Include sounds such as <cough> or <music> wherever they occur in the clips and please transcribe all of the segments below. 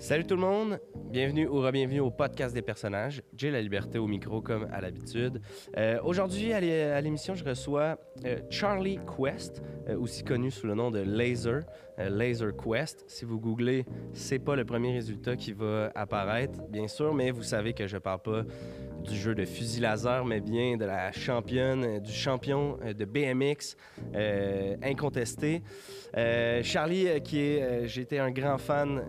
Salut tout le monde, bienvenue ou re-bienvenue au podcast des personnages. J'ai la liberté au micro comme à l'habitude. Euh, Aujourd'hui à l'é- à l'émission, je reçois euh, Charlie Quest, euh, aussi connu sous le nom de Laser, Laser Quest. Si vous googlez, c'est pas le premier résultat qui va apparaître, bien sûr, mais vous savez que je parle pas du jeu de fusil laser, mais bien de la championne, du champion de BMX incontesté. Euh, Charlie, euh, qui est, euh, j'ai été un grand fan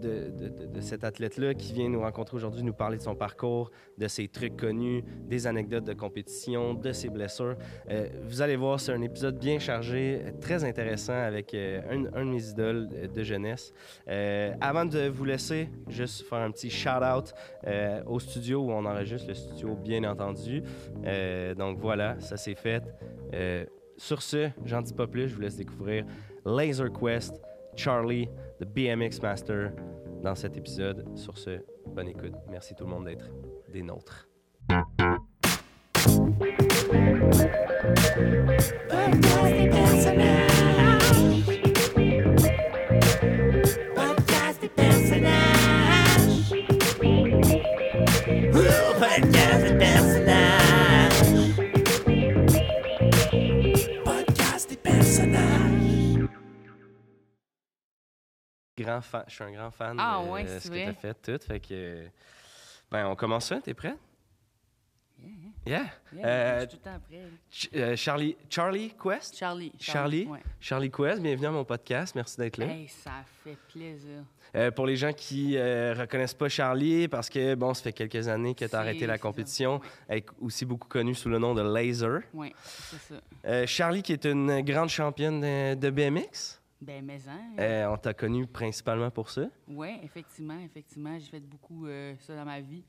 de, cet athlète-là, qui vient nous rencontrer aujourd'hui, nous parler de son parcours, de ses trucs connus, des anecdotes de compétition, de ses blessures. Vous allez voir, c'est un épisode bien chargé, très intéressant avec un, de mes idoles de jeunesse. Avant de vous laisser, juste faire un petit shout-out au studio où on enregistre, le studio bien entendu. Donc voilà, ça c'est fait. Sur ce, j'en dis pas plus, je vous laisse découvrir Laser Quest, Charlie, the BMX Master, dans cet épisode. Sur ce, bonne écoute. Merci tout le monde d'être des nôtres. Grand fan, je suis un grand fan Ah de ouais, ce c'est que vrai? tu as fait tout. Fait que, ben, on commence ça, t'es prêt? Yeah. Yeah, Euh, je suis tout le temps prêt. Ch- euh, Charlie, Charlie Quest? Charlie. Charlie? ouais. Charlie Quest, bienvenue à mon podcast. Merci d'être là. Hey, ça fait plaisir. Euh, pour les gens qui euh, reconnaissent pas Charlie, parce que bon, ça fait quelques années que tu as arrêté la compétition, ouais. est aussi beaucoup connu sous le nom de Laser. Oui, c'est ça. Euh, Charlie, qui est une grande championne de, de BMX, Ben, mais hein. euh, on t'a connu principalement pour ça? Oui, effectivement, effectivement. J'ai fait beaucoup euh, ça dans ma vie.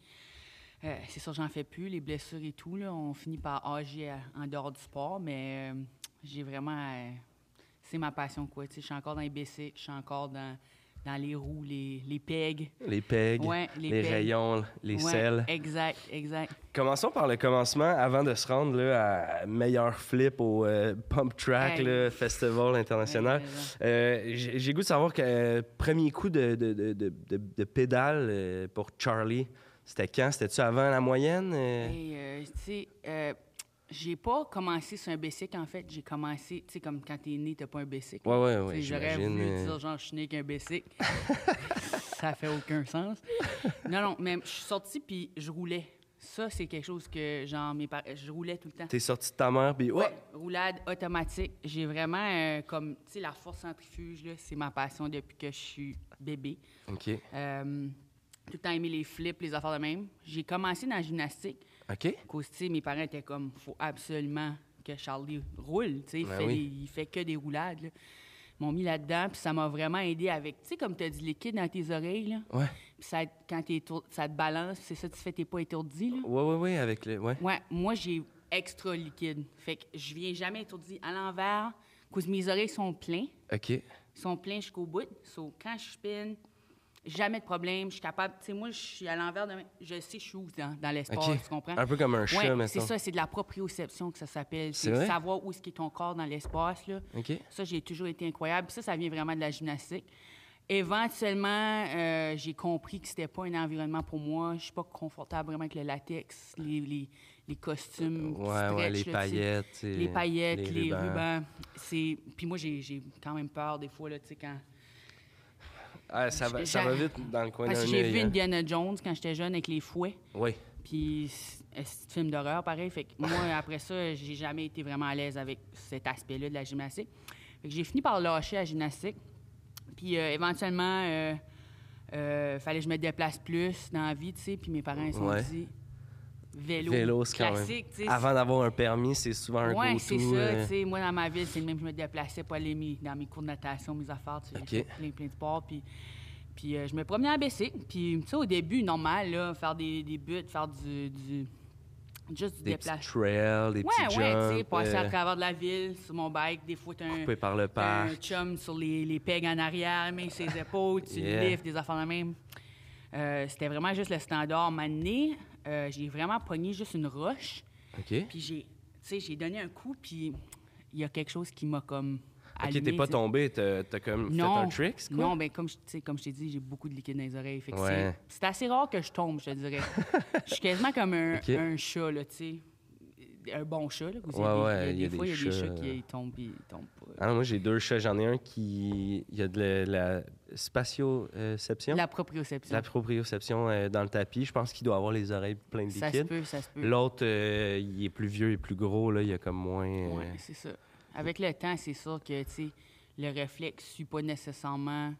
Euh, c'est sûr, j'en fais plus. Les blessures et tout, là, on finit par agir à- en dehors du sport, mais euh, j'ai vraiment. euh, c'est ma passion, quoi. Je suis encore dans les bicycles, je suis encore dans, dans les roues, les, les pegs. Les pegs, Ouais, les, les pegs. rayons, les Ouais, selles. Exact, exact. Commençons par le commencement avant de se rendre là, à meilleur flip au euh, Pump Track Hey. là, Festival international. Euh, J'ai goût de savoir que euh, premier coup de, de, de, de, pédale pour Charlie, c'était quand? C'était-tu avant la moyenne? Hey, tu sais, j'ai pas commencé sur un bicycle, en fait. J'ai commencé, tu sais, comme quand t'es né, t'as pas un bicycle. Ouais, ouais, ouais, J'aurais voulu euh. dire, genre, je suis né avec un bicycle. <laughs> ça fait aucun sens. Non, non, mais je suis sortie puis je roulais. Ça, c'est quelque chose que, genre, mes parents, je roulais tout le temps. T'es sorti de ta mère, puis Ouais, ouais. roulade automatique. J'ai vraiment, euh, comme, tu sais, la force centrifuge, là, c'est ma passion depuis que je suis bébé. OK. Euh, tout le temps aimé les flips, les affaires de même. J'ai commencé dans la gymnastique. OK? Cause, mes parents étaient comme, faut absolument que Charlie roule. tu sais, Il, Ben fait oui. il fait que des roulades. là. Ils m'ont mis là-dedans, puis ça m'a vraiment aidé avec, tu sais, comme tu as du liquide dans tes oreilles, là. Ouais. Puis ça, quand t'es étour- ça te balance, c'est ça, tu fais, t'es pas étourdi, là. Ouais, ouais, ouais, avec le. Ouais. Ouais, moi, j'ai extra liquide. Fait que je viens jamais étourdi à l'envers, cause mes oreilles sont pleines. OK. Ils sont pleins jusqu'au bout. So, quand je spin, jamais de problème. Je suis capable. Tu sais, moi, je suis à l'envers de. Je sais, je suis où dans, dans l'espace, tu comprends? Un peu comme un chat, Ouais, c'est ça, c'est de la proprioception que ça s'appelle. C'est vrai? savoir où est-ce qu'est ton corps dans l'espace, là. OK. Ça, j'ai toujours été incroyable. Puis ça, ça vient vraiment de la gymnastique. Éventuellement, euh, j'ai compris que c'était pas un environnement pour moi. Je suis pas confortable vraiment avec le latex, les, les, les costumes Ouais, ouais, les là, paillettes. Les paillettes, les, rubans. rubans. Puis moi, j'ai, j'ai quand même peur des fois, là, tu sais, quand... Ah, ça, va, ça J'ai- va vite dans le coin Parce que j'ai vu hein. Indiana Jones quand j'étais jeune avec les fouets. Oui. Puis c'est un film d'horreur, pareil. Fait que moi, <laughs> après ça, j'ai jamais été vraiment à l'aise avec cet aspect-là de la gymnastique. Fait que j'ai fini par lâcher la gymnastique. Puis euh, éventuellement, euh, euh, fallait que je me déplace plus dans la vie, tu sais. Puis mes parents, ils se sont Ouais. dit vélo, Vélo, quand même. classique, sais. Avant d'avoir un permis, c'est souvent un Ouais, go-to. c'est ça. euh, moi, dans ma ville, c'est le même. Je me déplaçais pour aller mes- dans mes cours de natation, mes affaires. Tu sais, OK. j'ai fait plein, plein de sports. Puis, puis euh, je me promenais en bicycle. Puis, tu sais, au début, normal, là, faire des, des buts, faire du. du juste du Des petits déplacement. trails, des Ouais, petits ouais, jumps. tu sais, passer à euh, travers de la ville sur mon bike. Des fois, t'as un, par le un parc. chum sur les, les pegs en arrière, mais ses épaules, tu Yeah. lifts, des affaires de même. Euh, C'était vraiment juste le standard. Maintenant, euh, j'ai vraiment pogné juste une roche. OK. Puis j'ai, tu sais, j'ai donné un coup, puis il y a quelque chose qui m'a comme Ok, t'es pas tombé, t'as t'as comme Non, fait un trick, quoi? Non, ben comme comme je t'ai dit, j'ai beaucoup de liquide dans les oreilles. Fait que Ouais. c'est- c'est assez rare que je tombe, je te dirais. <laughs> je suis quasiment comme un, un chat, là, tu sais. Un bon chat, là. Vous Ouais, avez- ouais, il y a des, fois, il y a des chats qui euh, ils tombent puis ils tombent pas. Ah moi j'ai deux chats, j'en ai un qui. Il y a de la, la spatioception. La proprioception. La proprioception euh, dans le tapis. Je pense qu'il doit avoir les oreilles pleines de ça se liquide. peut, ça se peut. L'autre, euh, il est plus vieux et plus gros, là, il y a comme moins. euh, Ouais, c'est ça. Avec le temps, c'est sûr que, le réflexe suit pas nécessairement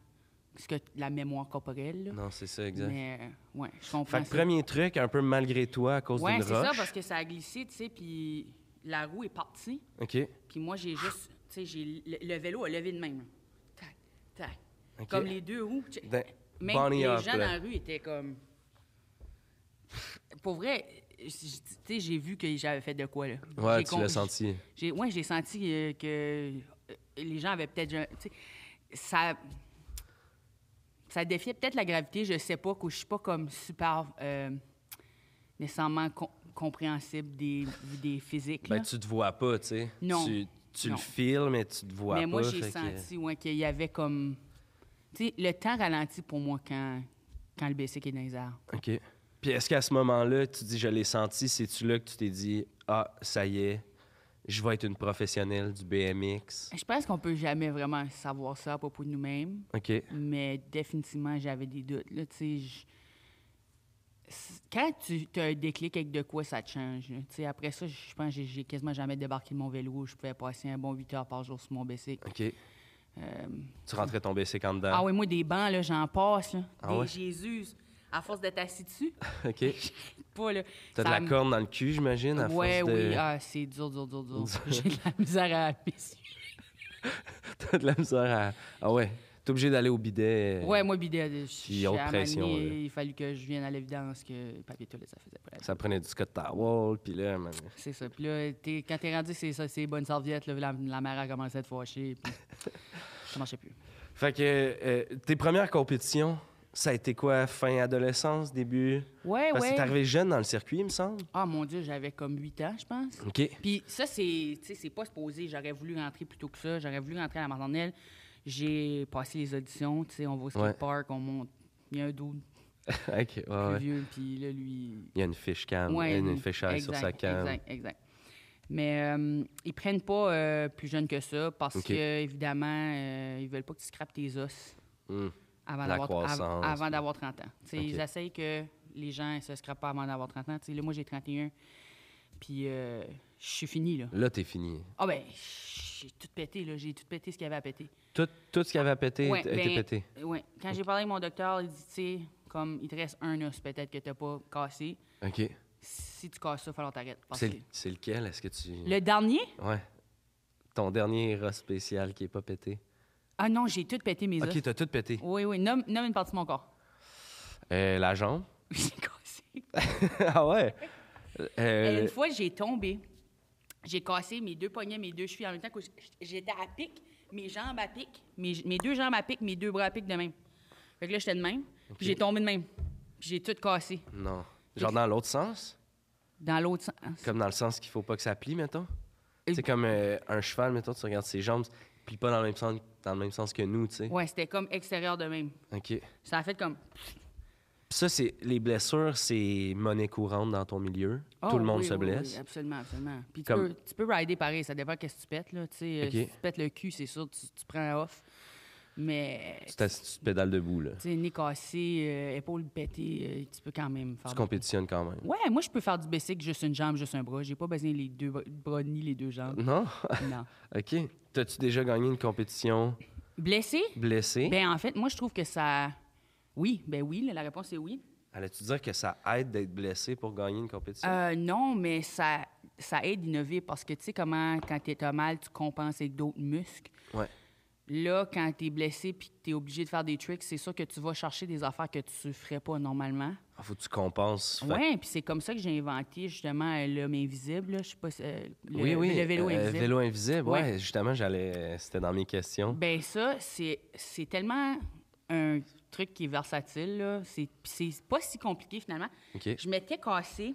ce que la mémoire corporelle, là. Non, c'est ça, exact. Mais, ouais, je comprends Fait que ça. premier truc, un peu malgré toi à cause Ouais, d'une c'est roche. ça, parce que ça a glissé, tu sais, puis la roue est partie. OK. Puis moi, j'ai juste, tu sais, le, le vélo a levé de même. là. Tac, tac. Comme les deux roues. Dans- Même Bonnie les gens là. dans la rue étaient comme. Pour vrai, j- tu sais, j'ai vu que j'avais fait de quoi, là. Ouais, tu l'as senti. J'ai, ouais, j'ai senti euh, que euh, les gens avaient peut-être. Ça. Ça défiait peut-être la gravité, je sais pas, que je suis pas comme super. euh, nécessairement com- compréhensible des, des physiques. Ben, là. tu te vois pas, tu sais. Non. Tu, le files, mais tu te vois Mais pas. moi, j'ai que- senti ouais, qu'il y avait comme. Sais, le temps ralentit pour moi quand, quand le BC est dans les airs. OK. Puis est-ce qu'à ce moment-là, tu dis je l'ai senti, c'est-tu là que tu t'es dit Ah, ça y est, je vais être une professionnelle du BMX? Je pense qu'on peut jamais vraiment savoir ça à propos de nous-mêmes, OK. mais définitivement, j'avais des doutes. Là, tu sais, Quand tu as un déclic avec de quoi, ça te change. là. Tu sais, après ça, je pense que j'ai- quasiment jamais débarqué de mon vélo. Je pouvais passer un bon 8 heures par jour sur mon BC. OK. Tu rentrais ton BC quand dedans? Ah oui, moi, des bancs, là, j'en passe. Là. Ah des ouais? Jésus, à force d'être assis dessus, <laughs> OK. <laughs> pas là. T'as de la me- corne dans le cul, j'imagine, à Ouais, force de... oui, ah, c'est dur, dur, dur, dur. <laughs> J'ai de la misère à. T'as de la misère à... Ah ouais, t'es obligé d'aller au bidet. euh, Ouais, moi, bidet, je Puis suis haute pression, manier, là. Il a fallu que je vienne à l'évidence que le papier toilette, ça faisait pas la Ça prenait du Scott Towel, puis là, man, C'est ça. Puis là, quand t'es rendu, c'est ça, c'est bonnes serviettes, là, la, la mère a commencé à te fâcher. Puis <laughs> ça marchait plus. Fait que euh, tes premières compétitions, ça a été quoi? Fin adolescence, début? Ouais, Parce que ouais. t'es arrivé jeune dans le circuit, il me semble. Ah, mon Dieu, j'avais comme 8 ans, je pense. OK. Puis ça, c'est, c'est pas supposé. J'aurais voulu rentrer plus tôt que ça. J'aurais voulu rentrer à la maternelle. J'ai passé les auditions. Tu sais, on va au skatepark, on monte. Il y a un dos <laughs> OK, ouais, plus ouais. vieux, puis là, lui... Il y a une fiche cam, Ouais, une, une- fiche sur sa cam. Exact, exact. Mais euh, ils prennent pas euh, plus jeune que ça parce OK. que, évidemment, euh, ils veulent pas que tu scrapes tes os Hmm. avant d'avoir, av- croissance. avant d'avoir 30 ans. Tu. Ils essayent que les gens ne se scrapent pas avant d'avoir 30 ans. Tu là, moi, j'ai 31, puis euh, je suis fini, là. Là, t'es fini. Ah ben, j'ai tout pété, là. J'ai tout pété ce qu'il y avait à péter. Tout, tout ce qui avait à péter Ouais, a été ben, pété. Ouais. Quand j'ai parlé avec mon docteur, il dit, tu sais, comme il te reste un os peut-être que tu n'as pas cassé. OK. Si tu casses ça, il va falloir t'arrêter. C'est que- c'est lequel? Est-ce que tu... Le dernier? Ouais. Ton dernier ros spécial qui est pas pété. Ah non, j'ai tout pété mes os. OK, t'as tout pété. Oui, oui. Nomme, nomme une partie de mon corps. Euh, la jambe? <laughs> J'ai cassé. <laughs> ah ouais? Euh, Une fois, j'ai tombé. J'ai cassé mes deux poignets, mes deux chevilles en même temps. que J'étais à pic, mes jambes à pic, mes, mes deux jambes à pic, mes deux bras à pic de même. Fait que là, j'étais de même. Puis j'ai tombé de même. Puis j'ai tout cassé. non. Genre dans l'autre sens? Dans l'autre sens. Comme dans le sens qu'il faut pas que ça plie, mettons? Et- C'est comme euh, un cheval, mettons, tu regardes ses jambes, plie pas dans le même sens, dans le même sens que nous, tu sais. Ouais, c'était comme extérieur de même. OK. Ça a fait comme. Ça, c'est les blessures, c'est monnaie courante dans ton milieu. Oh, Tout le monde oui, se blesse. Oui, absolument, absolument. Puis tu, peux, tu peux rider pareil, ça dépend qu'est-ce que tu pètes, là. Euh, si tu pètes le cul, c'est sûr, tu, tu prends un off. Mais, Tu, tu pédales debout, là. tu sais, nez cassé, euh, épaule pétée, euh, tu peux quand même faire. Tu compétitionnes quand même. Ouais, moi, je peux faire du basic, juste une jambe, juste un bras. J'ai pas besoin les deux bras- bras ni les deux jambes. Non? non. <laughs> OK. T'as-tu déjà gagné une compétition? Blessé? blessé? Ben, en fait, moi, je trouve que ça. Oui, ben oui, la réponse est oui. Allais-tu dire que ça aide d'être blessé pour gagner une compétition? Euh, non, mais ça, ça aide d'innover parce que tu sais comment, quand tu as mal, tu compenses avec d'autres muscles. Ouais. Là, quand tu es blessé puis que tu es obligé de faire des tricks, c'est sûr que tu vas chercher des affaires que tu ne ferais pas normalement. Ah, faut que tu compenses. Oui, puis c'est comme ça que j'ai inventé justement euh, l'homme invisible. là. Je sais pas si, euh, le, oui, oui. le vélo euh, invisible. vélo invisible, ouais. Ouais. Justement, j'allais. C'était dans mes questions. Ben ça, c'est c'est tellement un truc qui est versatile. là. C'est pas si compliqué finalement. Je m'étais cassé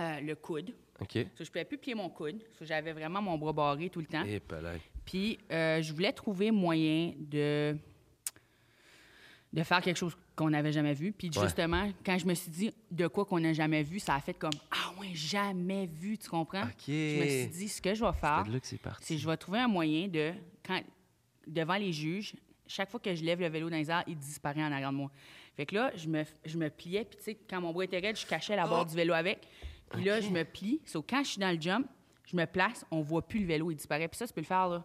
euh, le coude. OK. So, je pouvais plus plier mon coude. J'avais vraiment mon bras barré tout le temps. Et pelé. Puis euh, je voulais trouver moyen de, de faire quelque chose qu'on n'avait jamais vu. Puis Ouais. justement, quand je me suis dit de quoi qu'on n'a jamais vu, ça a fait comme Ah ouais, jamais vu, tu comprends? Je me suis dit, ce que je vais faire, C'est que je vais trouver un moyen de, quand, devant les juges, chaque fois que je lève le vélo dans les airs, il disparaît en arrière de moi. Fait que là, je me, je me pliais, puis tu sais, quand mon bras était raide, je cachais la barre du vélo avec. Puis là, je me plie. So, quand je suis dans le jump, je me place, on voit plus le vélo, il disparaît. Puis ça, tu peux le faire là,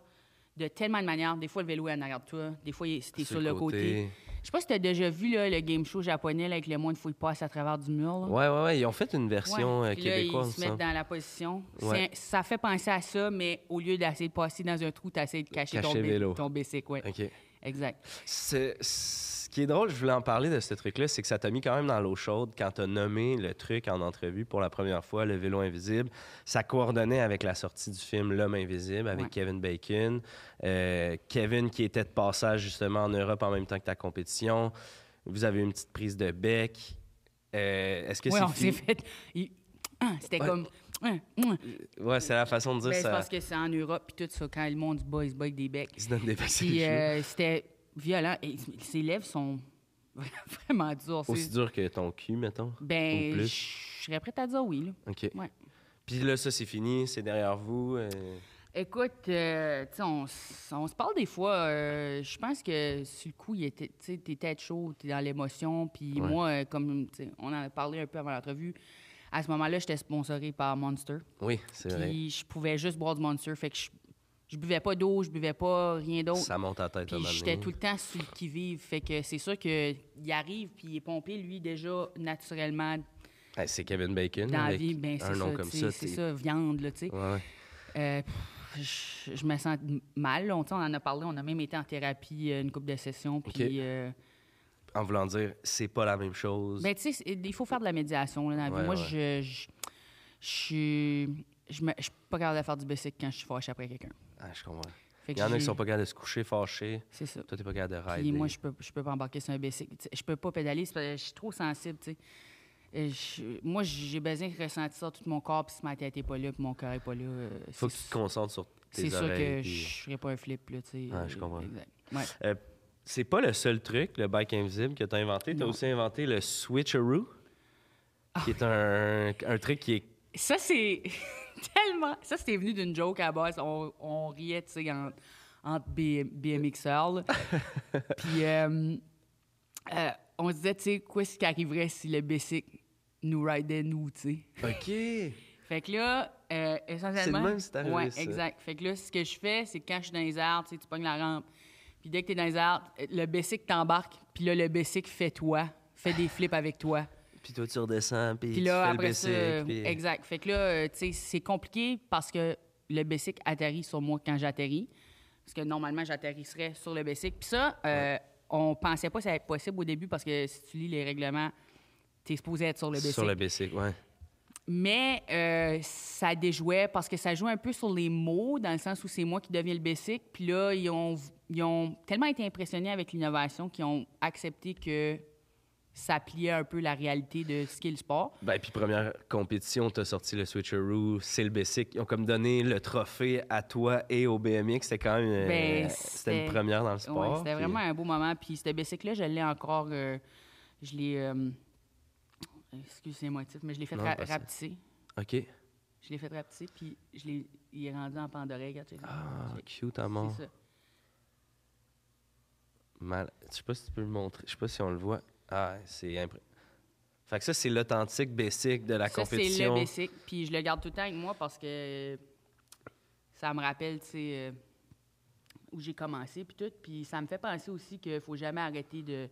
de tellement de manières. Des fois, le vélo est en arrière de toi. Des fois, t'es sur, le côté. Je sais pas si tu as déjà vu là, le game show japonais là, avec le monde, il faut qu'il passe à travers du mur. là. Ouais, ouais, ouais. Ils ont fait une version Ouais. euh, Puis là, québécoise, ils se mettent dans la position. Ouais. Ça fait penser à ça, mais au lieu d'essayer de passer dans un trou, tu essaies de cacher, Cacher ton, vélo. ton bicycle. Ouais. OK. Exact. C'est- Ce qui est drôle, je voulais en parler de ce truc-là, c'est que ça t'a mis quand même dans l'eau chaude quand t'as nommé le truc en entrevue pour la première fois, le vélo invisible. Ça coordonnait avec la sortie du film L'homme invisible avec Ouais. Kevin Bacon. Euh, Kevin qui était de passage justement en Europe en même temps que ta compétition. Vous avez eu une petite prise de bec. Euh, Est-ce que Oui, on c'est s'est fini? fait. il- Ah, <clears throat> C'était Ouais. comme. Ouais, c'est la façon de dire Ben, ça. parce que c'est en Europe, puis tout ça, quand le monde se bat, il se bat avec des becs. Ils se donnent des becs Puis euh, c'était violent. Et ses lèvres sont <laughs> vraiment dures. Aussi C'est- dur que ton cul, mettons. Ben, je serais prête à dire oui. Là. OK. Ouais. Puis là, ça, c'est fini, c'est derrière vous. euh, Écoute, euh, tu sais, on, se parle des fois. euh, je pense que sur le coup, il était, tu sais, t'es tête chaude, t'es dans l'émotion. Puis Ouais. moi, comme on en a parlé un peu avant l'entrevue, à ce moment-là, j'étais sponsoré par Monster. Oui, c'est vrai. Puis je pouvais juste boire du Monster. Fait que je, je buvais pas d'eau, je buvais pas rien d'autre. Ça monte à la tête Puis j'étais tout le temps sur le qui-vive. Fait que c'est sûr qu'il arrive, puis il est pompé, lui, déjà, naturellement, c'est Kevin Bacon. dans la vie. Ben, un c'est nom ça, comme c'est ça, viande, là, tu sais. Ouais, ouais. Euh, je, je me sens mal. là. On, en a parlé, on a même été en thérapie euh, une couple de sessions. Puis, euh, En voulant dire, c'est pas la même chose. ben, tu sais, il faut faire de la médiation là, dans. Ouais, Moi, ouais. je, je, je suis. Je me- je suis pas capable de faire du bicycle quand je suis fâché après quelqu'un. Ah, je comprends. Il y en a qui sont pas capables de se coucher fâchés. C'est ça. Toi, t'es pas capable de Puis rider. moi, je peux, je peux pas embarquer sur un sais, Je peux pas pédaler, parce que je suis trop sensible, tu sais. Euh, je- moi, j'ai besoin de ressentir ça tout mon corps, puis si ma tête est pas là, puis mon cœur est pas là, euh, Faut que tu te concentres sur tes c'est sûr oreilles. que puis- je ferais pas un flip, là, tu sais. Ouais, je euh, comprends. Exact. Ouais. C'est pas le seul truc, le bike invisible, que tu as inventé. Tu as aussi inventé le switcheroo, qui est un, un truc qui est. Ça, c'est <laughs> tellement. Ça, c'était venu d'une joke à la base. On, on riait, tu sais, en- entre B- BMXR. là. <laughs> Puis, euh, euh, on se disait, tu sais, quoi ce qui arriverait si le bicycle nous ridait, nous, tu sais? OK! <laughs> Fait que là, euh, essentiellement. même si c'est arrivé, Ouais, ça. exact. Fait que là, ce que je fais, c'est que quand je suis dans les sais, tu pognes la rampe. Puis dès que tu es dans les airs, le bicycle t'embarque. Puis là, le bicycle fait toi, fait des flips avec toi. Puis toi, tu redescends, puis Puis tu là, fais après le ça, bicycle. euh, puis- exact. Fait que là, euh, tu sais, c'est compliqué parce que le bicycle atterrit sur moi quand j'atterris. Parce que normalement, j'atterrisserais sur le bicycle. Puis ça, euh, on pensait pas que ça allait être possible au début parce que si tu lis les règlements, tu es supposé être sur le bicycle. Sur le bicycle, ouais. Mais euh, ça déjouait parce que ça joue un peu sur les mots, dans le sens où c'est moi qui deviens le bicycle. Puis là, ils ont, ils ont tellement été impressionnés avec l'innovation qu'ils ont accepté que ça pliait un peu la réalité de ce qu'est le sport. Ben, puis première compétition, tu as sorti le switcheroo, c'est le bicycle. Ils ont comme donné le trophée à toi et au BMX. C'était quand même. euh, Ben, c'était une première dans le Ouais, sport. c'était puis- vraiment un beau moment. Puis ce bicycle-là, je l'ai encore. euh, je l'ai. euh, excusez moi mais je l'ai fait Non, ra- rapetisser. OK. Je l'ai fait rapetisser, puis je l'ai, il est rendu en pan d'oreille. regarde, check. Ah, cute à mort. C'est ça. Mal. Je sais pas si tu peux le montrer. Je sais pas si on le voit. Ah, c'est impré... Fait que ça, c'est l'authentique basic de la Ça, c'est compétition. le bicycle. Puis je le garde tout le temps avec moi parce que ça me rappelle, tu sais, euh, où j'ai commencé, puis tout. Puis ça me fait penser aussi qu'il faut jamais arrêter de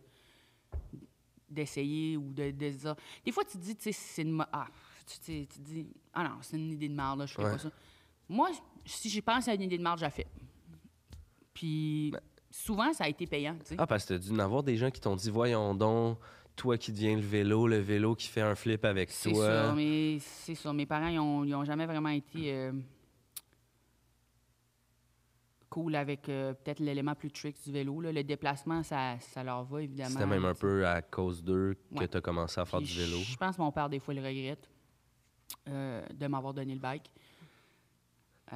d'essayer ou de, de dire... Des fois, tu te dis, tu sais, c'est une... Ah, tu, tu dis, ah non, c'est une idée de merde, là, je ferais Ouais. pas ça. Moi, si je pense à une idée de merde, je la fais. Puis souvent, ça a été payant, tu. Ah, parce que t'as dû en avoir des gens qui t'ont dit Voyons donc, toi qui deviens le vélo, le vélo qui fait un flip avec C'est toi. ça, mais c'est ça. Mes parents, ils ont, ils ont jamais vraiment été euh, cool avec euh, peut-être l'élément plus trick du vélo. là. Le déplacement, ça, ça leur va, évidemment. C'était même un tu peu à cause d'eux que Ouais. tu as commencé à faire Puis du vélo. Je pense que mon père, des fois, le regrette euh, de m'avoir donné le bike.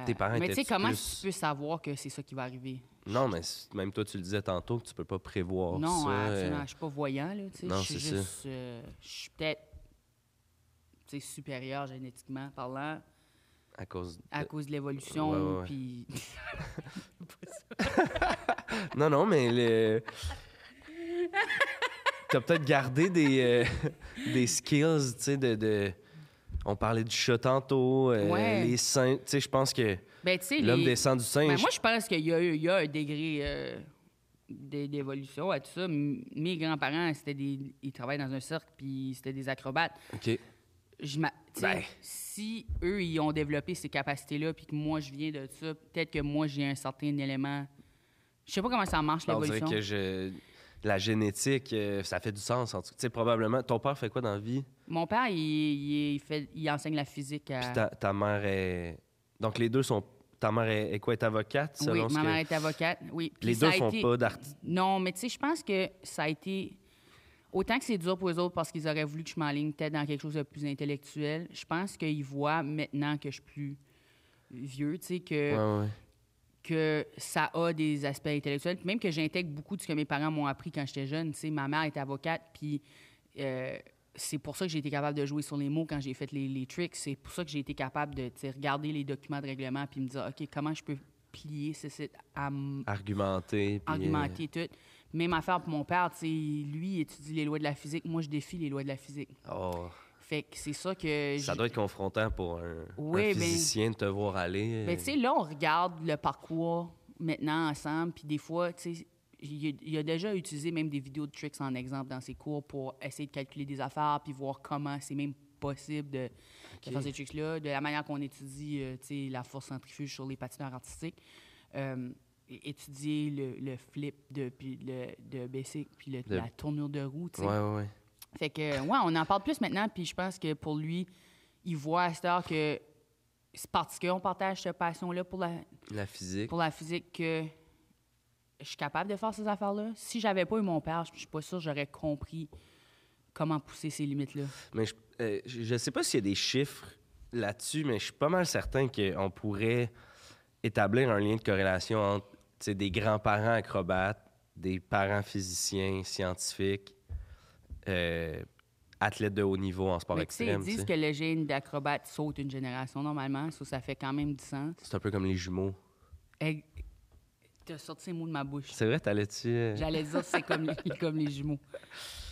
Tes parents Mais tu sais, comment plus- tu peux savoir que c'est ça qui va arriver? Non, mais même toi, tu le disais tantôt que tu peux pas prévoir non, ça. absolument. euh, Je suis pas voyant, là. tu sais. non, Je suis c'est ça. juste. euh, je suis peut-être. supérieur génétiquement parlant à cause. à de- cause de l'évolution. <laughs> Non, non, mais le. T'as peut-être gardé des, euh, <laughs> des skills, tu sais, de, de- On parlait du chat tantôt, euh, Ouais. les seins. Tu sais, je pense que Ben, l'homme les- descend du. Ben, moi, je pense qu'il y a, y un degré euh, d'é- d'évolution à tout ça. Mes grands-parents, c'était des, ils travaillaient dans un cirque, puis c'était des acrobates. OK. Je Ben. Si eux, ils ont développé ces capacités-là, puis que moi, je viens de ça, peut-être que moi, j'ai un certain élément. Je sais pas comment ça marche, l'évolution. que je... la génétique, euh, ça fait du sens. En tout cas, tu sais, probablement. Ton père fait quoi dans la vie? Mon père, il, il- il fait, il enseigne la physique à. Puis ta, ta mère est. Donc les deux sont. Ta mère est, est quoi, est avocate? oui, selon ce ma que- mère est avocate. Oui. Puis Les ça deux a font été- pas d'art. Non, mais tu sais, je pense que ça a été. Autant que c'est dur pour eux autres parce qu'ils auraient voulu que je m'enligne peut-être dans quelque chose de plus intellectuel, je pense qu'ils voient maintenant que je suis plus vieux, tu sais, que, Ouais, ouais. que ça a des aspects intellectuels. Puis même que j'intègre beaucoup de ce que mes parents m'ont appris quand j'étais jeune. Tu sais, ma mère est avocate, puis euh, c'est pour ça que j'ai été capable de jouer sur les mots quand j'ai fait les, les tricks. C'est pour ça que j'ai été capable de regarder les documents de règlement puis me dire, OK, comment je peux plier ceci à m- Argumenter. euh, argumenter tout. Même affaire pour mon père, lui il étudie les lois de la physique, moi je défie les lois de la physique. oh, Fait que c'est ça que ça doit être confrontant pour un, Oui, un ben- physicien de te voir aller. Ben, tu sais, là, on regarde le parcours maintenant ensemble, puis des fois, tu sais, il, a- il a déjà utilisé même des vidéos de tricks en exemple dans ses cours pour essayer de calculer des affaires, puis voir comment c'est même possible de, de faire ces tricks-là, de la manière qu'on étudie, euh, la force centrifuge sur les patineurs artistiques. Euh, étudier le, le flip de, puis le, de basic, puis le- De- la tournure de roue, tu sais. Ouais, ouais, ouais. Fait que, ouais, on en parle plus maintenant, puis je pense que pour lui, il voit à cette heure que c'est parce qu'on partage cette passion-là pour la, La physique. pour la physique que je suis capable de faire ces affaires-là. Si j'avais pas eu mon père, je suis pas sûre que j'aurais compris comment pousser ces limites-là. Mais je, euh, je sais pas s'il y a des chiffres là-dessus, mais je suis pas mal certain qu'on pourrait établir un lien de corrélation entre des grands-parents acrobates, des parents physiciens, scientifiques, euh, athlètes de haut niveau en sport Mais extrême. ils disent que le gène d'acrobate saute une génération normalement, ça, ça fait quand même du sens. C'est un peu comme les jumeaux. T'as sorti ces mots de ma bouche. C'est vrai, t'allais-tu... euh, J'allais dire c'est comme <laughs> les, comme les jumeaux.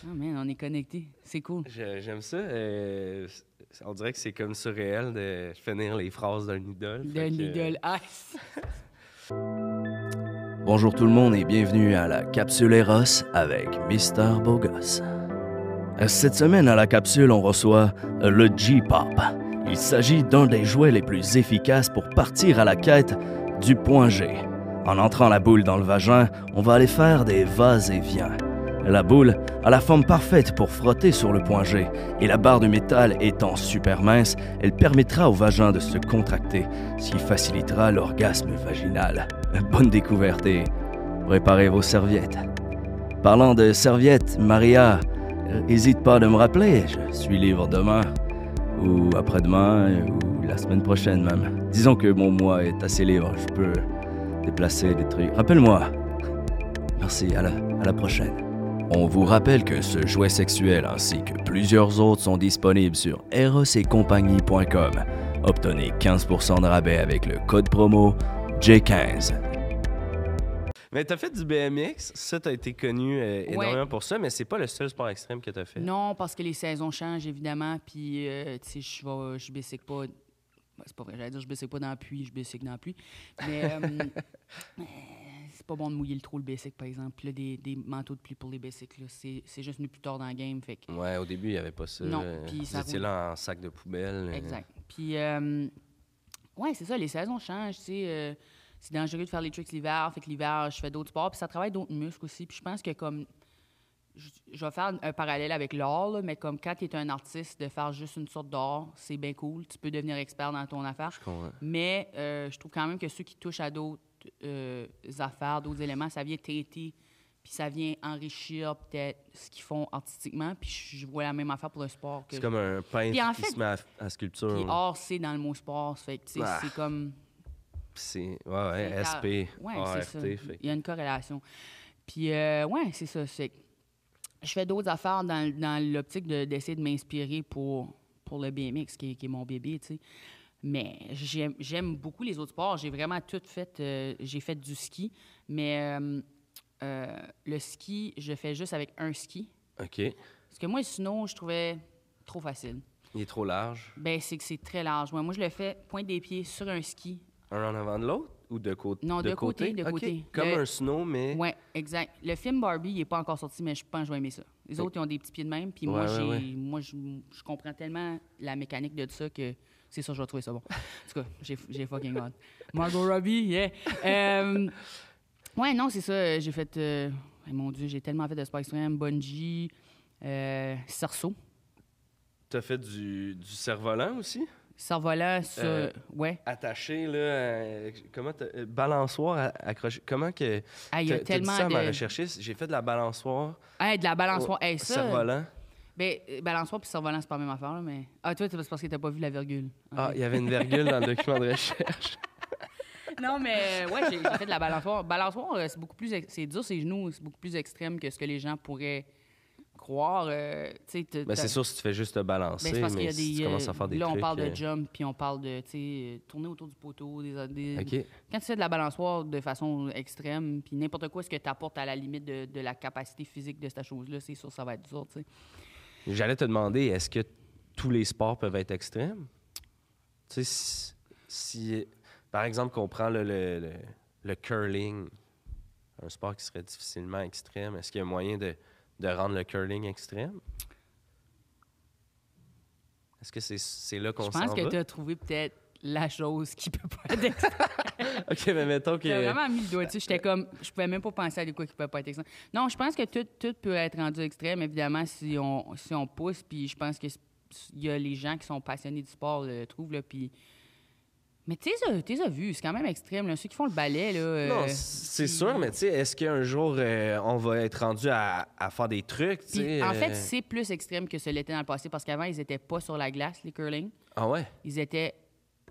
Ah, man, on est connectés. C'est cool. J'aime ça. euh, on dirait que c'est comme surréel de finir les phrases d'un idole. De fait que- l'idole ice. <laughs> Bonjour tout le monde et bienvenue à la Capsule Eros avec Mister Bogos. Cette semaine à la capsule, on reçoit le G-Pop. Il s'agit d'un des jouets les plus efficaces pour partir à la quête du point G. En entrant la boule dans le vagin, on va aller faire des vas-et-viens. La boule a la forme parfaite pour frotter sur le point G, et la barre de métal étant super mince, elle permettra au vagin de se contracter, ce qui facilitera l'orgasme vaginal. <laughs> Bonne découverte et préparez vos serviettes. Parlant de serviettes, Maria, n'hésite pas de me rappeler, je suis libre demain, ou après-demain, ou la semaine prochaine même. Disons que mon mois est assez libre, je peux déplacer des trucs. Rappelle-moi. Merci, à la, à la prochaine. On vous rappelle que ce jouet sexuel ainsi que plusieurs autres sont disponibles sur erosetcompagnie.com. Obtenez 15% de rabais avec le code promo J15. Mais t'as fait du BMX, ça t'as été connu euh, Ouais. énormément pour ça, mais c'est pas le seul sport extrême que t'as fait. Non, parce que les saisons changent, évidemment. Puis, euh, tu sais, je vais- je bicycle pas. C'est pas vrai, j'allais dire je bicycle pas dans la pluie, je bicycle dans la pluie. Mais euh, <laughs> euh, c'est pas bon de mouiller le trop le bicycle, par exemple. Puis là, des, des manteaux de pluie pour les bicycles, là, c'est c'est juste venu plus tard dans le game. Fait que, Ouais, au début, il y avait pas ça. Non, puis vous ça étiez là en sac de poubelle. euh, Exact. Puis, euh, ouais, c'est ça, les saisons changent, tu sais. euh, c'est dangereux de faire les tricks l'hiver. Fait que l'hiver, je fais d'autres sports. Puis ça travaille d'autres muscles aussi. Puis je pense que comme. Je, je vais faire un parallèle avec l'art, mais comme quand tu es un artiste, de faire juste une sorte d'art, c'est bien cool. Tu peux devenir expert dans ton affaire. Je comprends. Mais euh, je trouve quand même que ceux qui touchent à d'autres euh, affaires, d'autres éléments, ça vient traiter, puis ça vient enrichir peut-être ce qu'ils font artistiquement. Puis je vois la même affaire pour le sport. C'est comme un peintre en qui fait- se met à, à sculpture. puis art, c'est dans le mot sport. Fait que, tu sais, Ah. c'est comme. C'est. Ouais, ouais, SP. Ouais, ART, c'est ça. fait. Il y a une corrélation. Puis, euh, ouais, c'est ça. Que je fais d'autres affaires dans, dans l'optique de- d'essayer de m'inspirer pour, pour le BMX, qui est, qui est mon bébé, tu sais. Mais j'aime j'aime beaucoup les autres sports. J'ai vraiment tout fait. euh, J'ai fait du ski, mais euh, euh, le ski, je fais juste avec un ski. OK. Parce que moi, le snow, je trouvais trop facile. Il est trop large. Ben, c'est que c'est très large. Moi, moi, je le fais pointe des pieds sur un ski. Un en avant de l'autre? Ou de, côté Non, de côté, de OK. côté. Comme Le- un snow, mais. Oui, exact. Le film Barbie, il n'est pas encore sorti, mais je pense que je vais aimer ça. Les autres, ils ont des petits pieds de même. Puis moi, Ouais, moi je, je comprends tellement la mécanique de ça que c'est ça, je vais trouver ça bon. <laughs> En tout cas, j'ai, fucking hâte. Margot Robbie, yeah. <laughs> Euh, ouais, non, c'est ça. J'ai fait. euh, mon Dieu, j'ai tellement fait de sport extrême, bungee, euh, cerceau. T'as fait du, du cerf-volant aussi? Cerf-volant, ça. Euh, ouais. Attaché, là. euh, comment euh, balançoire accroché. Comment que. Ah, il y a dit tellement ça à ma. J'ai fait de la balançoire. Hey, de la balançoire. Hey, ça. Cerf-volant. Ben, euh, balançoire puis cerf-volant, c'est pas la même affaire, là, mais. Ah, toi, c'est parce que t'as pas vu la virgule. Ah, il y avait une virgule dans le document de recherche. <laughs> Non, mais ouais, j'ai fait de la balançoire. Balançoire, c'est beaucoup plus. ex- C'est dur, ses genoux, c'est beaucoup plus extrême que ce que les gens pourraient croire. euh, tu sais, t'as- Ben, c'est sûr si tu fais juste te ben, balancer, parce y mais si des. tu commences à euh, faire des là, trucs... on parle euh, de jump, puis on parle de, tu sais, euh, tourner autour du poteau. Des, des- OK. Quand tu fais de la balançoire de façon extrême, puis n'importe quoi, ce que tu apportes à la limite de, de la capacité physique de cette chose-là, c'est sûr, ça va être dur, tu sais. J'allais te demander, est-ce que tous les sports peuvent être extrêmes? Tu sais, si, si- par exemple, qu'on prend le, le- le- le curling, un sport qui serait difficilement extrême, est-ce qu'il y a moyen de, de rendre le curling extrême? Est-ce que c'est c'est là qu'on Je s'en pense que va? tu as trouvé peut-être la chose qui peut pas être extrême. <laughs> OK, mais mettons que... J'ai vraiment mis le doigt dessus. J'étais comme, je pouvais même pas penser à des quoi qui peuvent pas être extrême. Non, je pense que tout, tout peut être rendu extrême, évidemment, si on, si on pousse. Puis je pense que il y a les gens qui sont passionnés du sport le trouvent là. Puis mais tu les as vus, c'est quand même extrême. Là. Ceux qui font le ballet là. euh, Non, c'est sûr, mais tu sais, est-ce qu'un jour, euh, on va être rendu à, à faire des trucs, tu Puis, sais? en euh, fait, c'est plus extrême que ce l'était dans le passé parce qu'avant, ils étaient pas sur la glace, les curling. Ah ouais? Ils étaient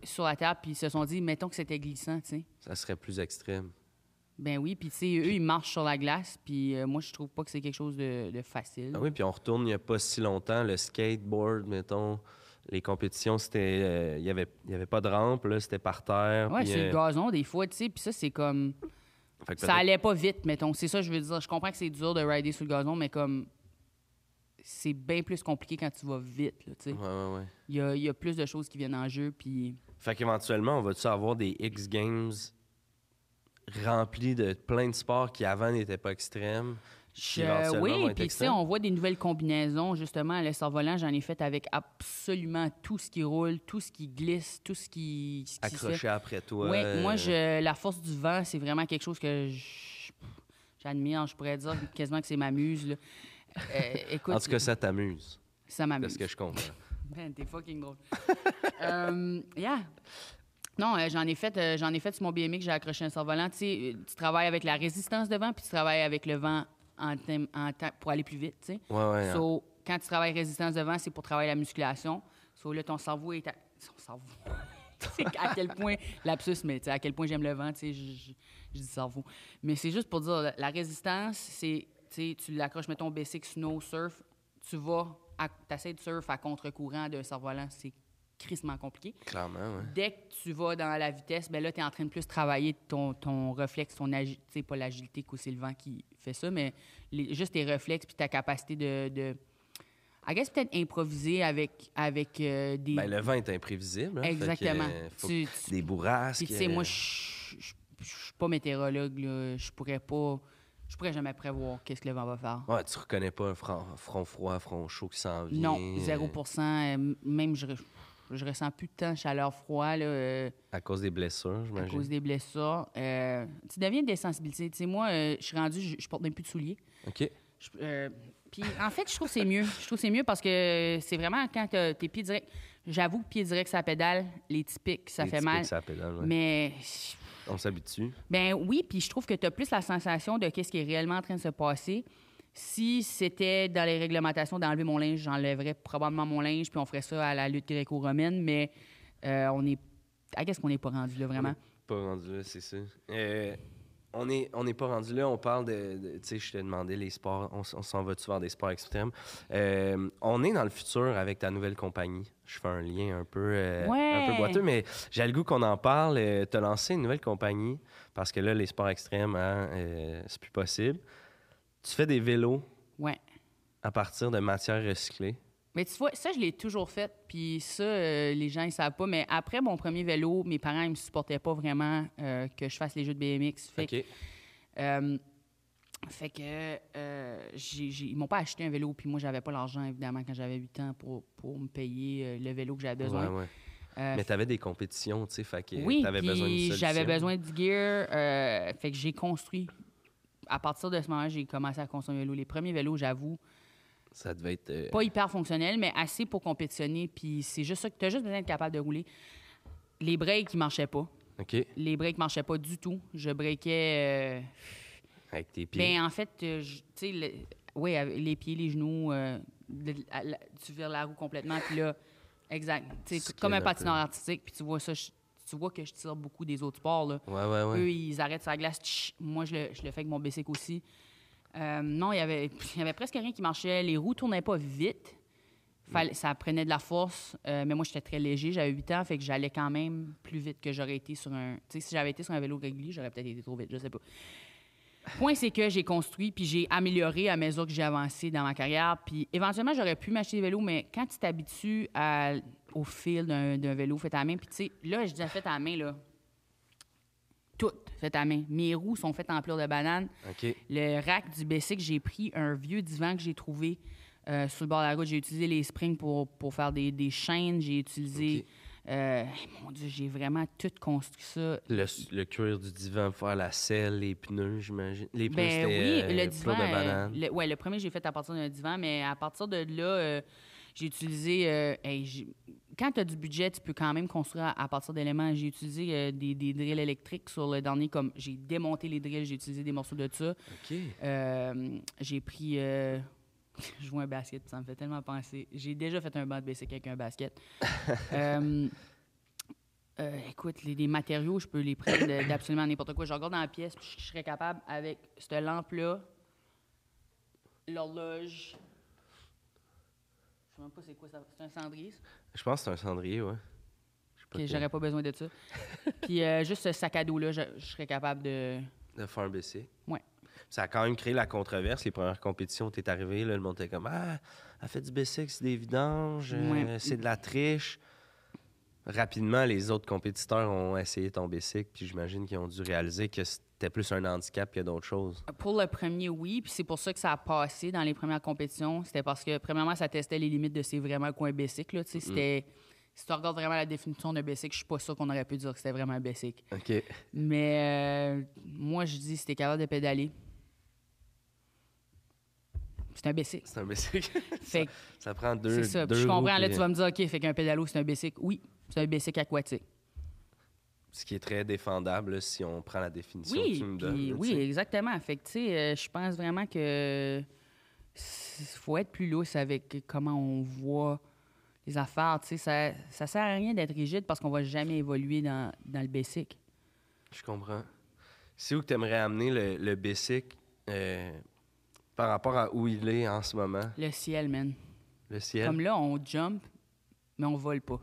sur la table, puis ils se sont dit, mettons que c'était glissant, tu sais. Ça serait plus extrême. Ben oui, puis tu sais, eux, ils marchent sur la glace, puis euh, moi, je trouve pas que c'est quelque chose de, de facile. Ah oui, puis on retourne il n'y a pas si longtemps, le skateboard, mettons, les compétitions, c'était. euh, Il n'y avait, il y avait pas de rampe, là, c'était par terre. Ouais, c'est euh, le gazon, des fois, tu sais, puis ça, c'est comme. Ça allait pas vite, mettons. C'est ça, je veux dire. Je comprends que c'est dur de rider sur le gazon, mais comme. C'est bien plus compliqué quand tu vas vite, là, tu sais. Ouais, ouais, ouais. Il y a, y a plus de choses qui viennent en jeu, puis. Fait qu'éventuellement, on va-tu avoir des X Games remplis de plein de sports qui avant n'étaient pas extrêmes? Je- oui, puis tu sais, on voit des nouvelles combinaisons, justement. Le cerf-volant, j'en ai fait avec absolument tout ce qui roule, tout ce qui glisse, tout ce qui. ce qui se fait. Accroché après toi. Oui, euh, moi, je, la force du vent, c'est vraiment quelque chose que j'admire. Je pourrais dire quasiment que c'est ma muse. là. Euh, écoute, En tout cas, ça t'amuse, ça m'amuse. ce que je comprends. Man, <laughs> t'es fucking drôle. <laughs> Euh, yeah. Non, euh, j'en ai fait, euh, j'en ai fait sur mon BMX, j'ai accroché un cerf-volant. Tu sais, tu travailles avec la résistance de vent, puis tu travailles avec le vent en en pour aller plus vite, tu sais. Ouais, ouais. hein. So, quand tu travailles résistance de vent, c'est pour travailler la musculation. So, là, ton cerveau est à... Son cerveau. <laughs> c'est à quel point... Lapsus, mais tu sais, à quel point j'aime le vent, tu sais, je, je- je dis cerveau. Mais c'est juste pour dire, la, la résistance, c'est... Tu l'accroches, mettons, basic, snow, surf, tu vas... Tu essaies de surf à contre-courant d'un cerf-volant, c'est crissement compliqué. Clairement. Dès que tu vas dans la vitesse, ben là, tu es en train de plus travailler ton, ton réflexe, ton agilité, pas l'agilité, que c'est le vent qui fait ça, mais les- juste tes réflexes puis ta capacité de. de I guess peut-être improviser avec, avec euh, des. Ben, le vent est imprévisible. hein, fait que, Exactement. euh, faut Tu- que- tu- Des bourrasques. Puis, tu sais, moi, euh, je suis pas météorologue, là. Je pourrais pas. Je pourrais jamais prévoir qu'est-ce que le vent va faire. Ouais, tu reconnais pas un front, front froid, front chaud qui s'en vient. Non, euh, 0% euh, Même, je, je ressens plus de temps chaleur-froid, là. euh, À cause des blessures, à j'imagine. cause des blessures. Euh, tu deviens des sensibilités. Tu sais, moi, euh, je suis rendue, je, je porte même plus de souliers. OK. Puis en fait, je trouve que c'est mieux. Je trouve que c'est mieux parce que c'est vraiment quand tes pieds directs. J'avoue que pieds directs ça pédale, les typiques, ça Les fait mal. ça pédale, ouais. Mais On s'habitue. ben oui, puis je trouve que tu as plus la sensation de qu'est-ce qui est réellement en train de se passer. Si c'était dans les réglementations d'enlever mon linge, j'enlèverais probablement mon linge, puis on ferait ça à la lutte gréco-romaine, mais euh, on est. À qu'est-ce qu'on n'est pas rendu là, vraiment? Pas rendu là, c'est ça. Euh, on n'est on est pas rendu là, on parle de. de- tu sais, je te demandais les sports, on, s'en va-tu vers des sports extrêmes? Euh, on est dans le futur avec ta nouvelle compagnie. Je fais un lien un peu, euh, un peu boiteux, mais j'ai le goût qu'on en parle. tu as lancé une nouvelle compagnie parce que là, les sports extrêmes, hein, c'est plus possible. Tu fais des vélos Ouais. à partir de matières recyclées? Mais tu vois, ça, je l'ai toujours fait. Puis ça, euh, les gens, ils savent pas. Mais après mon premier vélo, mes parents, ils me supportaient pas vraiment euh, que je fasse les jeux de BMX. Fait que, OK. euh, fait que j'ai- j'ai- ils m'ont pas acheté un vélo. Puis moi, j'avais pas l'argent, évidemment, quand j'avais 8 ans pour, pour me payer le vélo que j'avais besoin. Ouais, ouais. Mais tu avais des compétitions, tu sais, fait que oui, tu avais besoin solution. j'avais besoin de gear. fait que j'ai construit. À partir de ce moment, j'ai commencé à construire un vélo. Les premiers vélos, j'avoue, Ça devait être. euh, pas hyper fonctionnels, mais assez pour compétitionner. Puis c'est juste ça que tu as juste besoin d'être capable de rouler. Les breaks, ils marchaient pas. OK. Les breaks marchaient pas du tout. Je breakais. euh, Avec tes pieds. ben, en fait, euh, tu sais, le- oui, les pieds, les genoux, euh, tu vires la roue complètement. Puis là, exact. Tu sais, Skill comme un patineur artistique. Puis tu vois ça, tu vois que je tire beaucoup des autres sports. Là. Ouais, ouais, ouais. Eux, ils arrêtent la glace. tch, moi, je le, je le fais avec mon bicycle aussi. Euh, non, il y avait, il y avait presque rien qui marchait. Les roues tournaient pas vite. Fallait- Ça prenait de la force. Euh, mais moi, j'étais très léger. J'avais 8 ans, fait que j'allais quand même plus vite que j'aurais été sur un... Tu sais, si j'avais été sur un vélo régulier, j'aurais peut-être été trop vite, je sais pas. Point, c'est que j'ai construit, puis j'ai amélioré à mesure que j'ai avancé dans ma carrière. Puis éventuellement, j'aurais pu m'acheter des vélos, mais quand tu t'habitues à- au fil d'un vélo fait à la main, puis tu sais, là, je dis fait à la main, là, tout fait à la main. Mes roues sont faites en plure de banane. Le rack du Bessic, j'ai pris un vieux divan que j'ai trouvé euh, sur le bord de la route. J'ai utilisé les springs pour, pour faire des, des chaînes. J'ai utilisé... Euh, mon Dieu, j'ai vraiment tout construit ça. Le, le cuir du divan pour faire la selle, les pneus, j'imagine. Les pneus, Ben oui, euh, le plure divan. de euh, banane. le, ouais, le premier, j'ai fait à partir d'un divan, mais à partir de là, euh, j'ai utilisé. euh, hey, quand tu as du budget, tu peux quand même construire à, à partir d'éléments. J'ai utilisé euh, des, des drills électriques sur le dernier, comme j'ai démonté les drills, j'ai utilisé des morceaux de ça. OK. Euh, j'ai pris. euh, <laughs> je joue un basket, ça me fait tellement penser. J'ai déjà fait un banc de basic avec un basket. <laughs> Écoute, les, les matériaux, je peux les prendre d'absolument n'importe quoi. Je regarde dans la pièce, puis je, je serais capable, avec cette lampe-là, l'horloge. Je sais même pas c'est quoi ça. C'est un cendrier, ça? Je pense que c'est un cendrier, ouais. Que- j'aurais pas besoin de ça. <laughs> puis euh, juste ce sac à dos-là, je, je serais capable de. De faire un BC. Ouais. Ça a quand même créé la controverse. Les premières compétitions où t'es arrivé, là, le monde était comme Ah, elle fait du BC, c'est des vidanges, euh, c'est de la triche. Rapidement, les autres compétiteurs ont essayé ton BC, puis j'imagine qu'ils ont dû réaliser que c'était plus un handicap que d'autres choses? Pour le premier, oui. Puis c'est pour ça que ça a passé dans les premières compétitions. C'était parce que, premièrement, ça testait les limites de c'est vraiment quoi un basic. Là. C'était... Si tu regardes vraiment la définition d'un basic, je suis pas sûr qu'on aurait pu dire que c'était vraiment un basic. OK. Mais euh, moi, je dis, si t'es capable de pédaler, c'est un basic. C'est un BC. <laughs> Fait que ça prend deux. c'est ça. deux Puis je comprends. Là, tu vas me dire, OK, fait qu'un pédalo, c'est un basic. Oui, c'est un basic aquatique. Ce qui est très défendable là, si on prend la définition Oui, que tu me puis- donnes. là, oui, exactement. Fait que, tu sais, euh, je pense vraiment que il faut être plus lousse avec comment on voit les affaires. Tu sais, ça, ça sert à rien d'être rigide parce qu'on va jamais évoluer dans, dans le basic. Je comprends. C'est où que tu aimerais amener le, le BC euh, par rapport à où il est en ce moment, Le ciel, man. le ciel? Comme là, on jump, mais on vole pas.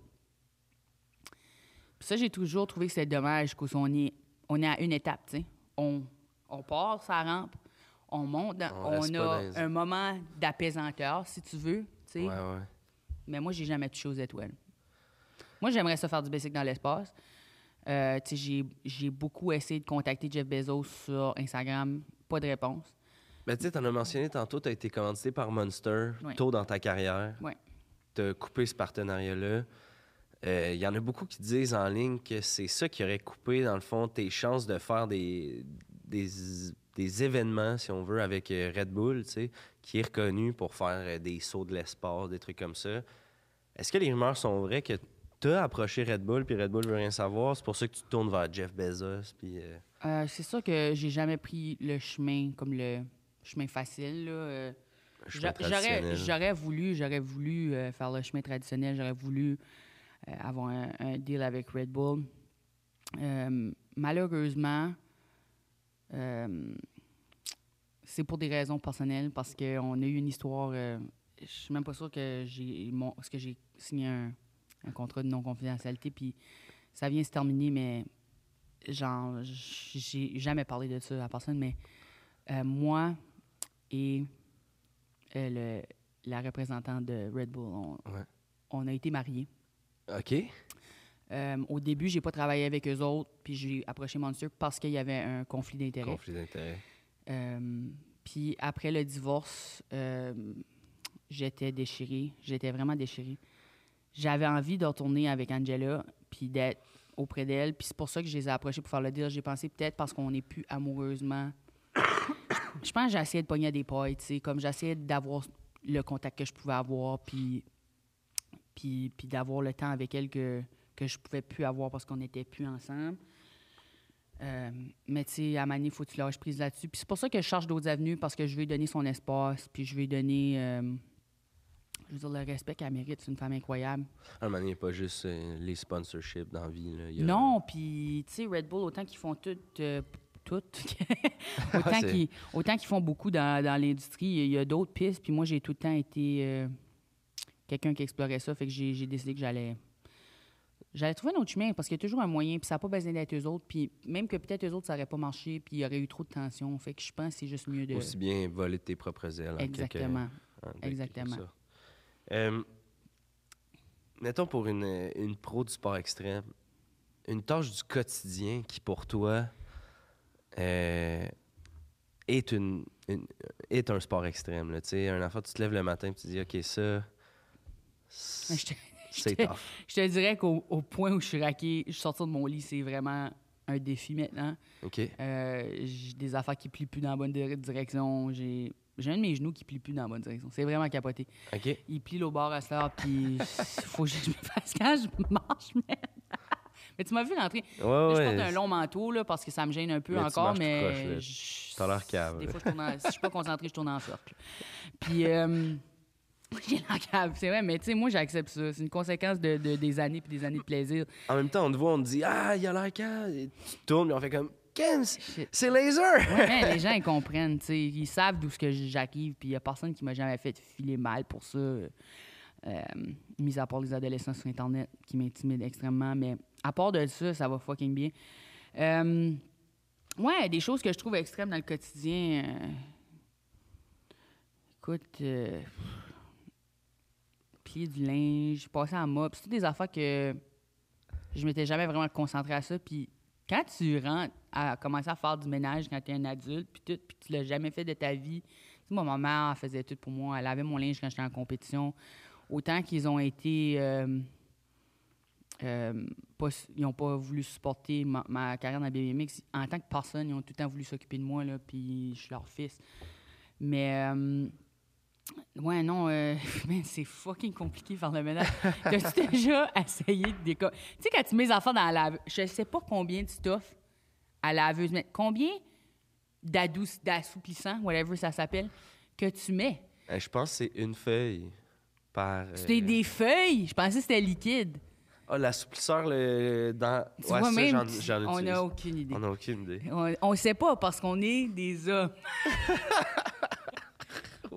Ça, j'ai toujours trouvé que c'était dommage qu'on est, on est à une étape, tu sais. On, on part sa rampe, on monte, On a les- un moment d'apaisanteur, si tu veux, tu sais. Ouais, ouais. Mais moi, j'ai jamais touché aux étoiles. Moi, j'aimerais ça faire du basic dans l'espace. Euh, tu sais, j'ai, beaucoup essayé de contacter Jeff Bezos sur Instagram. Pas de réponse. Ben, tu sais, t'en as mentionné tantôt, tu as été commandité par Monster Ouais. tôt dans ta carrière. Ouais. Tu as coupé ce partenariat-là. Il y en a beaucoup qui disent en ligne que c'est ça qui aurait coupé, dans le fond, tes chances de faire des, des, des événements, si on veut, avec euh, Red Bull, qui est reconnu pour faire euh, des sauts de l'espace, des trucs comme ça. Est-ce que les rumeurs sont vraies que tu as approché Red Bull, puis Red Bull veut rien savoir? C'est pour ça que tu te tournes vers Jeff Bezos, puis... euh, Euh, c'est sûr que j'ai jamais pris le chemin comme le chemin facile. là. Euh, J'aurais, voulu, j'aurais voulu euh, faire le chemin traditionnel. J'aurais voulu euh, avoir un, un deal avec Red Bull. Euh, malheureusement, euh, c'est pour des raisons personnelles parce qu'on a eu une histoire. euh, je suis même pas sûre que j'ai mon- parce que j'ai signé un, un contrat de non-confidentialité, puis ça vient se terminer, mais genre, j'ai jamais parlé de ça à personne, mais euh, moi et euh, le- la représentante de Red Bull, on, Ouais. on a été mariés. OK. Euh, au début, j'ai pas travaillé avec eux autres, puis j'ai approché Monster parce qu'il y avait un conflit d'intérêts. Conflit d'intérêt. Euh, puis après le divorce, euh, j'étais déchirée. J'étais vraiment déchirée. J'avais envie de retourner avec Angela, puis d'être auprès d'elle. Puis c'est pour ça que je les ai approchés pour faire le deal. J'ai pensé peut-être parce qu'on n'est plus amoureusement. <coughs> je pense que j'ai essayé de pogner à des pailles, tu sais, comme j'essayais d'avoir le contact que je pouvais avoir, puis, puis, puis d'avoir le temps avec elle que, que je pouvais plus avoir parce qu'on n'était plus ensemble. Euh, mais tu sais, à Mané, il faut que tu lâches prise là-dessus. Puis c'est pour ça que je cherche d'autres avenues parce que je lui donner son espace, puis je lui donner, euh, je veux dire, le respect qu'elle mérite. C'est une femme incroyable. À donné, il n'y a pas juste euh, les sponsorships dans la vie. Là. A- Non, puis tu sais, Red Bull, autant qu'ils font tout, tout <laughs> autant qu'ils autant qu'ils font beaucoup dans, dans l'industrie, il y a- d'autres pistes. Puis moi, j'ai tout le temps été quelqu'un qui explorait ça, fait que j'ai décidé que j'allais j'allais trouver un autre chemin parce qu'il y a toujours un moyen, puis ça n'a pas besoin d'être eux autres. Puis même que peut-être eux autres, ça n'aurait pas marché, puis il y aurait eu trop de tension. Fait que je pense que c'est juste mieux de. Aussi bien voler tes propres ailes. Exactement. en Exactement. Euh, mettons pour une, une pro du sport extrême, une tâche du quotidien qui pour toi euh, est, une, une- est un sport extrême. Là, un enfant, tu te lèves le matin et tu te dis, OK, ça, <laughs> c'est te- tough. Je te dirais qu'au au point où je suis raqué, je suis sorti de mon lit, c'est vraiment un défi maintenant. OK? Euh, j'ai des affaires qui plient plus dans la bonne dir- direction. J'ai un de mes genoux qui plie plus dans la bonne direction. C'est vraiment capoté. OK? Il plie au bord à heure, puis <laughs> faut que je me fasse quand je marche, <laughs> man. Mais tu m'as vu rentrer. Ouais, Là, je ouais. porte un long manteau là, parce que ça me gêne un peu Mais tu encore, tout mais. T'as l'air cave, Des fois, je tourne en- si je suis pas concentré, je tourne en cercle. Puis, euh, <laughs> c'est vrai, mais tu sais, moi, j'accepte ça. C'est une conséquence de, de- des années puis des années de plaisir. En même temps, on te voit, on te dit, ah, il a l'air. Et Tu tournes, et on fait comme, Ken, c'est Shit. c'est laser! Ouais, mais les <laughs> gens, ils comprennent, tu sais. Ils savent d'où ce que j'arrive, puis il y a personne qui m'a jamais fait filer mal pour ça. euh, mis à part les adolescents sur Internet qui m'intimident extrêmement. Mais à part de ça, ça va fucking bien. Euh, ouais, des choses que je trouve extrêmes dans le quotidien. euh, écoute, euh, plier du linge, passer en mop, c'est des affaires que je m'étais jamais vraiment concentré à ça. Puis quand tu rentres à commencer à faire du ménage quand tu es un adulte, puis tout, puis tu l'as jamais fait de ta vie. Tu sais, moi, ma mère faisait tout pour moi. Elle lavait mon linge quand j'étais en compétition. Autant qu'ils ont été. euh, euh, ils n'ont pas voulu supporter ma, carrière dans le BMX. En tant que personne, ils ont tout le temps voulu s'occuper de moi, puis je suis leur fils. Mais. euh, Ouais, non, euh, <laughs> c'est fucking compliqué faire le ménage. <laughs> T'as-tu déjà essayé de déco... Tu sais, quand tu mets les enfants dans la laveuse, je sais pas combien de stuff à la laveuse, mais combien d'assouplissant, whatever ça s'appelle, que tu mets? Euh, Je pense que c'est une feuille par. C'était euh, des feuilles? Je pensais que c'était liquide. Ah, l'assouplisseur, le. Dans... Tu ouais, vois, ça, même, j'en- j'en on n'a aucune idée. On n'a aucune idée. On, on sait pas parce qu'on est des hommes. <laughs>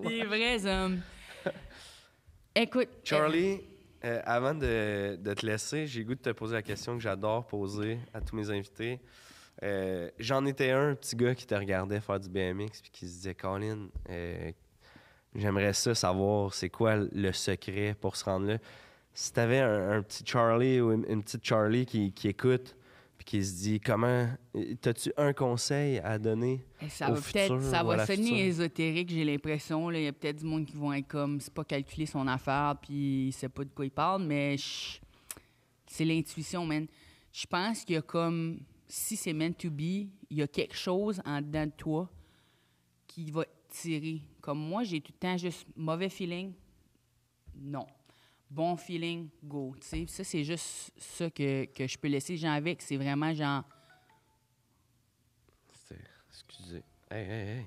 des vrais hommes. Écoute. Charlie, euh, avant de, de te laisser, j'ai goût de te poser la question que j'adore poser à tous mes invités. Euh, J'en étais un, un petit gars qui te regardait faire du BMX puis qui se disait Colin, euh, j'aimerais ça savoir c'est quoi le secret pour se rendre là. Si tu avais un, un petit Charlie ou une, une petite Charlie qui, qui écoute puis qui se dit comment, as-tu un conseil à donner Ça au va peut-être, futur ça va sonner ésotérique, j'ai l'impression. Il y a peut-être du monde qui vont être comme, c'est pas calculer son affaire, puis il sait pas de quoi il parle, mais c'est l'intuition, man. Je pense qu'il y a comme, si c'est meant to be, il y a quelque chose en dedans de toi qui va tirer. Comme moi, j'ai tout le temps juste mauvais feeling, non. Bon feeling, go. Tu sais, ça, c'est juste ça que, que je peux laisser les gens avec. C'est vraiment genre, Excusez. Hey, hey, hey.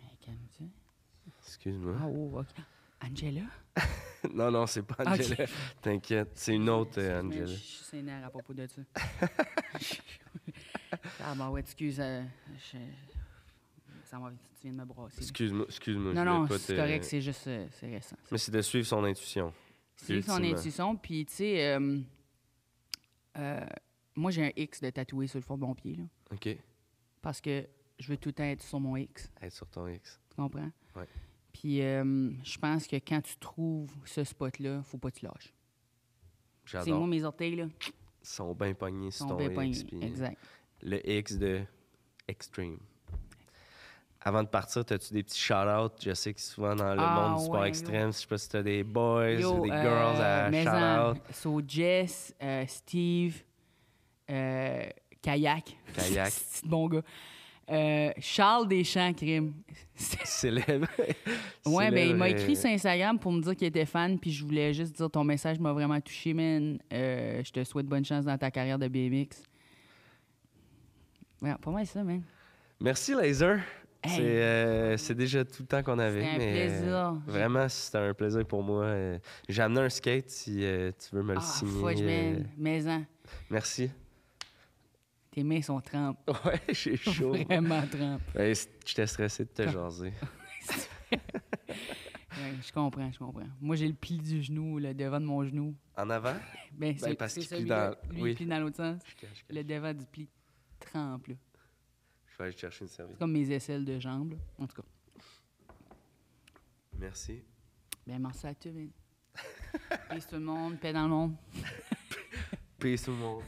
Hey, calme-toi. Excuse-moi. Ah, oh, OK. Angela? <laughs> Non, non, c'est pas. Angela. T'inquiète, c'est une autre euh, Angela. Je suis sénère à propos de ça. <laughs> Ah, bah ouais, excuse. euh, je- ça m'a- tu viens de me brasser. Excuse-moi, excuse-moi. Non, non, c'est correct, c'est juste euh, c'est récent. Mais c'est de suivre son intuition. C'est son intuition, puis tu sais, euh, euh, moi j'ai un X de tatoué sur le fond de mon pied, là, OK. parce que je veux tout le temps être sur mon X, Être sur ton X. tu comprends? Ouais. Puis euh, je pense que quand tu trouves ce spot-là, faut pas que tu lâches. C'est moi, J'adore. mes orteils, là, sont bien pognés sur sont ton bien X. pognés. Exact. Le X de Extreme. Avant de partir, as-tu des petits shout-outs? Je sais que souvent dans le Ah, monde du sport ouais, yo. extrême, je sais pas si t'as des boys Yo, ou des euh, girls à shout-out. So, Jess, euh, Steve, euh, Kayak. Kayak. <laughs> C'est bon gars. Euh, Charles Deschamps, crime. Célèbre. <laughs> Ouais, ben il m'a écrit sur Instagram pour me dire qu'il était fan, puis je voulais juste dire ton message m'a vraiment touché, man. Euh, je te souhaite bonne chance dans ta carrière de BMX. Ouais, pas mal ça, man. Merci, Laser. Hey. C'est euh, c'est déjà tout le temps qu'on avait. C'était un mais, plaisir. euh, vraiment, c'était un plaisir pour moi. Euh, J'ai amené un skate si euh, tu veux me le Ah, signer. fudge, man. Mais-en, merci. tes mains sont trempes. <laughs> Ouais, j'ai chaud. Vraiment trempes. Ouais, c- J'étais stressé de te jaser. <laughs> Ouais, je comprends, je comprends. Moi, j'ai le pli du genou, le devant de mon genou. En avant? Ben, c'est parce qu'il plie dans- Lui, oui. il plie dans l'autre sens. Je cache, je cache. Le devant du pli trempe, là. Je vais aller chercher une serviette. comme mes aisselles de jambes, là. En tout cas. Merci. Ben, merci à toi, man. <laughs> Peace tout le monde, paix dans le monde. Peace tout le monde.